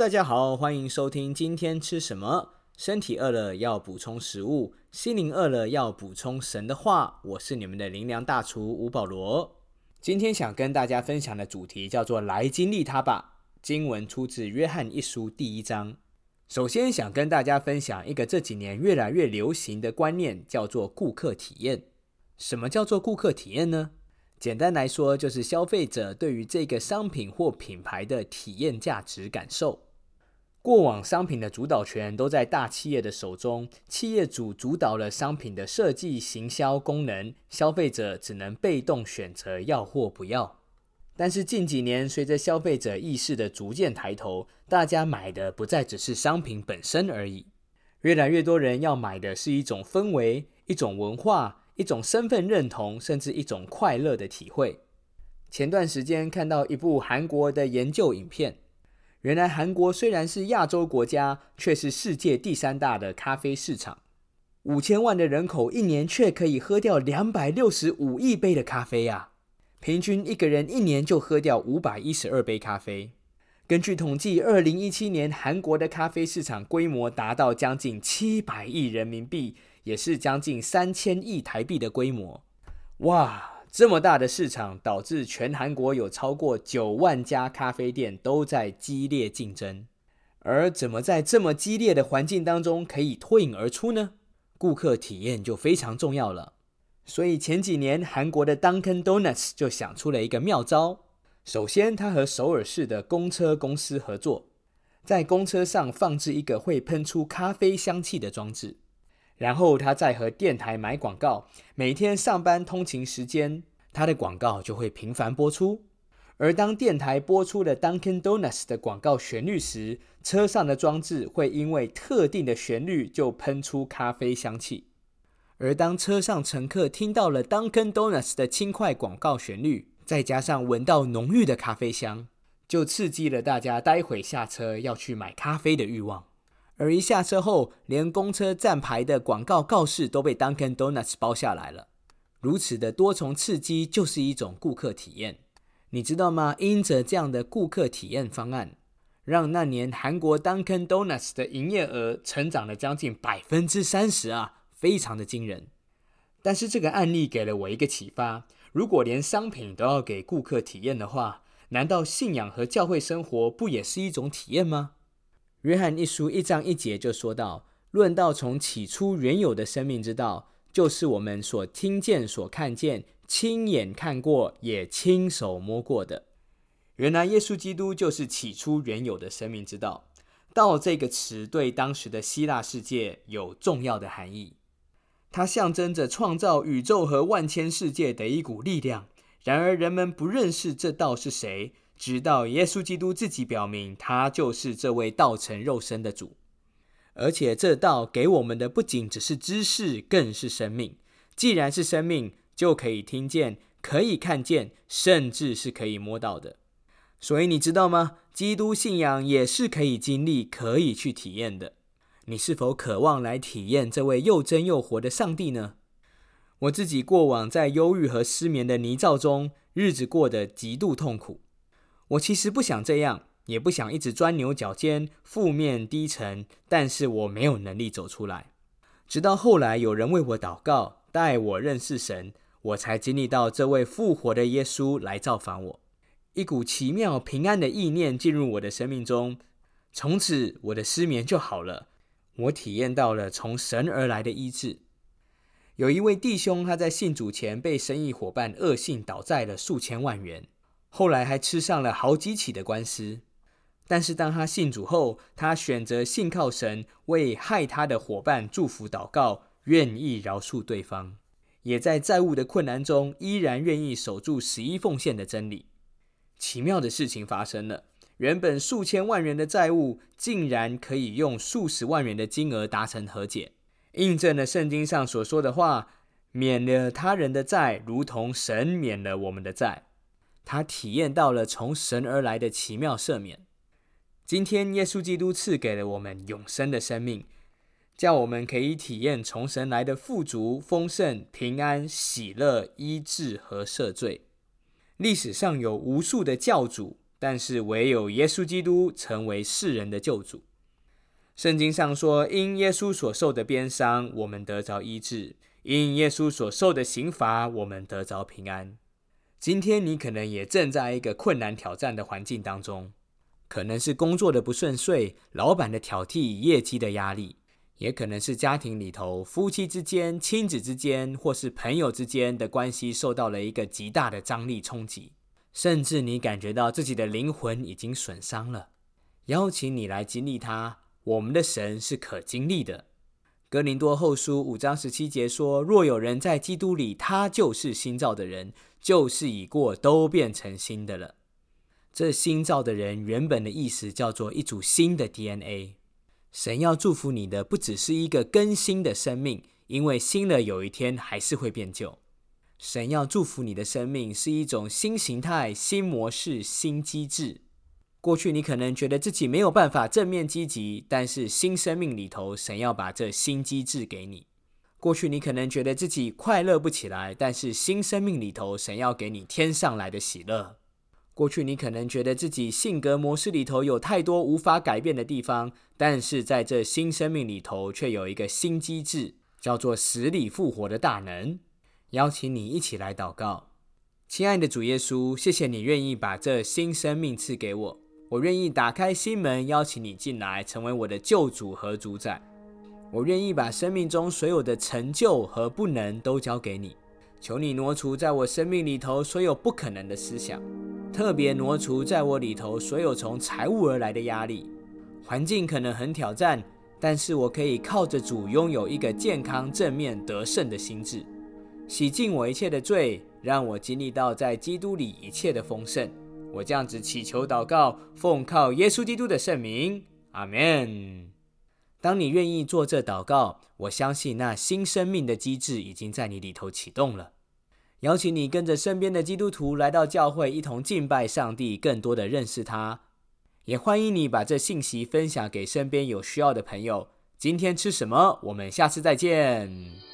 大家好，欢迎收听今天吃什么。身体饿了要补充食物，心灵饿了要补充神的话。我是你们的灵粮大厨吴保罗。今天想跟大家分享的主题叫做“来经历它吧”。经文出自约翰一书第一章。首先想跟大家分享一个这几年越来越流行的观念，叫做顾客体验。什么叫做顾客体验呢？简单来说，就是消费者对于这个商品或品牌的体验价值感受。过往商品的主导权都在大企业的手中，企业主主导了商品的设计、行销、功能，消费者只能被动选择要或不要。但是近几年，随着消费者意识的逐渐抬头，大家买的不再只是商品本身而已，越来越多人要买的是一种氛围、一种文化、一种身份认同，甚至一种快乐的体会。前段时间看到一部韩国的研究影片，原来韩国虽然是亚洲国家，却是世界第三大的咖啡市场，五千万的人口一年却可以喝掉两百六十五亿杯的咖啡呀。平均一个人一年就喝掉五百一十二杯咖啡。根据统计，二零一七年韩国的咖啡市场规模达到将近七百亿人民币，也是将近三千亿台币的规模。哇，这么大的市场，导致全韩国有超过九万家咖啡店都在激烈竞争。而怎么在这么激烈的环境当中可以脱颖而出呢？顾客体验就非常重要了。所以前几年，韩国的 Dunkin Donuts 就想出了一个妙招。首先，他和首尔市的公车公司合作，在公车上放置一个会喷出咖啡香气的装置。然后，他再和电台买广告，每天上班通勤时间，他的广告就会频繁播出。而当电台播出了 Dunkin Donuts 的广告旋律时，车上的装置会因为特定的旋律就喷出咖啡香气。而当车上乘客听到了 Dunkin Donuts 的轻快广告旋律，再加上闻到浓郁的咖啡香，就刺激了大家待会下车要去买咖啡的欲望。而一下车后，连公车站牌的广告告示都被 Dunkin Donuts 包下来了。如此的多重刺激，就是一种顾客体验。你知道吗？因着这样的顾客体验方案，让那年韩国 Dunkin Donuts 的营业额成长了将近百分之三十啊！非常的惊人，但是这个案例给了我一个启发：如果连商品都要给顾客体验的话，难道信仰和教会生活不也是一种体验吗？约翰一书一章一节就说到：“论到从起初原有的生命之道，就是我们所听见、所看见、亲眼看过、也亲手摸过的。原来耶稣基督就是起初原有的生命之道。道这个词对当时的希腊世界有重要的含义。”它象征着创造宇宙和万千世界的一股力量。然而，人们不认识这道是谁，直到耶稣基督自己表明，他就是这位道成肉身的主。而且，这道给我们的不仅只是知识，更是生命。既然是生命，就可以听见，可以看见，甚至是可以摸到的。所以，你知道吗？基督信仰也是可以经历、可以去体验的。你是否渴望来体验这位又真又活的上帝呢？我自己过往在忧郁和失眠的泥沼中，日子过得极度痛苦。我其实不想这样，也不想一直钻牛角尖、负面低沉，但是我没有能力走出来。直到后来有人为我祷告，带我认识神，我才经历到这位复活的耶稣来造访我。一股奇妙平安的意念进入我的生命中，从此我的失眠就好了。我体验到了从神而来的医治。有一位弟兄，他在信主前被生意伙伴恶性倒债了数千万元，后来还吃上了好几起的官司。但是当他信主后，他选择信靠神，为害他的伙伴祝福祷告，愿意饶恕对方，也在债务的困难中依然愿意守住十一奉献的真理。奇妙的事情发生了。原本数千万元的债务，竟然可以用数十万元的金额达成和解，印证了圣经上所说的话：“免了他人的债，如同神免了我们的债。”他体验到了从神而来的奇妙赦免。今天，耶稣基督赐给了我们永生的生命，叫我们可以体验从神来的富足、丰盛、平安、喜乐、医治和赦罪。历史上有无数的教主。但是唯有耶稣基督成为世人的救主。圣经上说：“因耶稣所受的鞭伤，我们得着医治；因耶稣所受的刑罚，我们得着平安。”今天你可能也正在一个困难挑战的环境当中，可能是工作的不顺遂、老板的挑剔、业绩的压力，也可能是家庭里头夫妻之间、亲子之间，或是朋友之间的关系受到了一个极大的张力冲击，甚至你感觉到自己的灵魂已经损伤了。邀请你来经历它，我们的神是可经历的。哥林多后书五章十七节说：“若有人在基督里，他就是新造的人，旧事已过，都变成新的了。”这新造的人原本的意思叫做一组新的 DNA。神要祝福你的不只是一个更新的生命，因为新的有一天还是会变旧。神要祝福你的生命是一种新形态、新模式、新机制。过去你可能觉得自己没有办法正面积极，但是新生命里头，神要把这新机制给你。过去你可能觉得自己快乐不起来，但是新生命里头，神要给你天上来的喜乐。过去你可能觉得自己性格模式里头有太多无法改变的地方，但是在这新生命里头，却有一个新机制，叫做死里复活的大能。邀请你一起来祷告，亲爱的主耶稣，谢谢你愿意把这新生命赐给我。我愿意打开心门，邀请你进来，成为我的救主和主宰。我愿意把生命中所有的成就和不能都交给你。求你挪除在我生命里头所有不可能的思想，特别挪除在我里头所有从财务而来的压力。环境可能很挑战，但是我可以靠着主拥有一个健康、正面、得胜的心智，洗净我一切的罪，让我经历到在基督里一切的丰盛。我这样子祈求祷告，奉靠耶稣基督的圣名，阿门。当你愿意做这祷告，我相信那新生命的机制已经在你里头启动了。邀请你跟着身边的基督徒来到教会，一同敬拜上帝，更多的认识他。也欢迎你把这信息分享给身边有需要的朋友。今天吃什么？我们下次再见。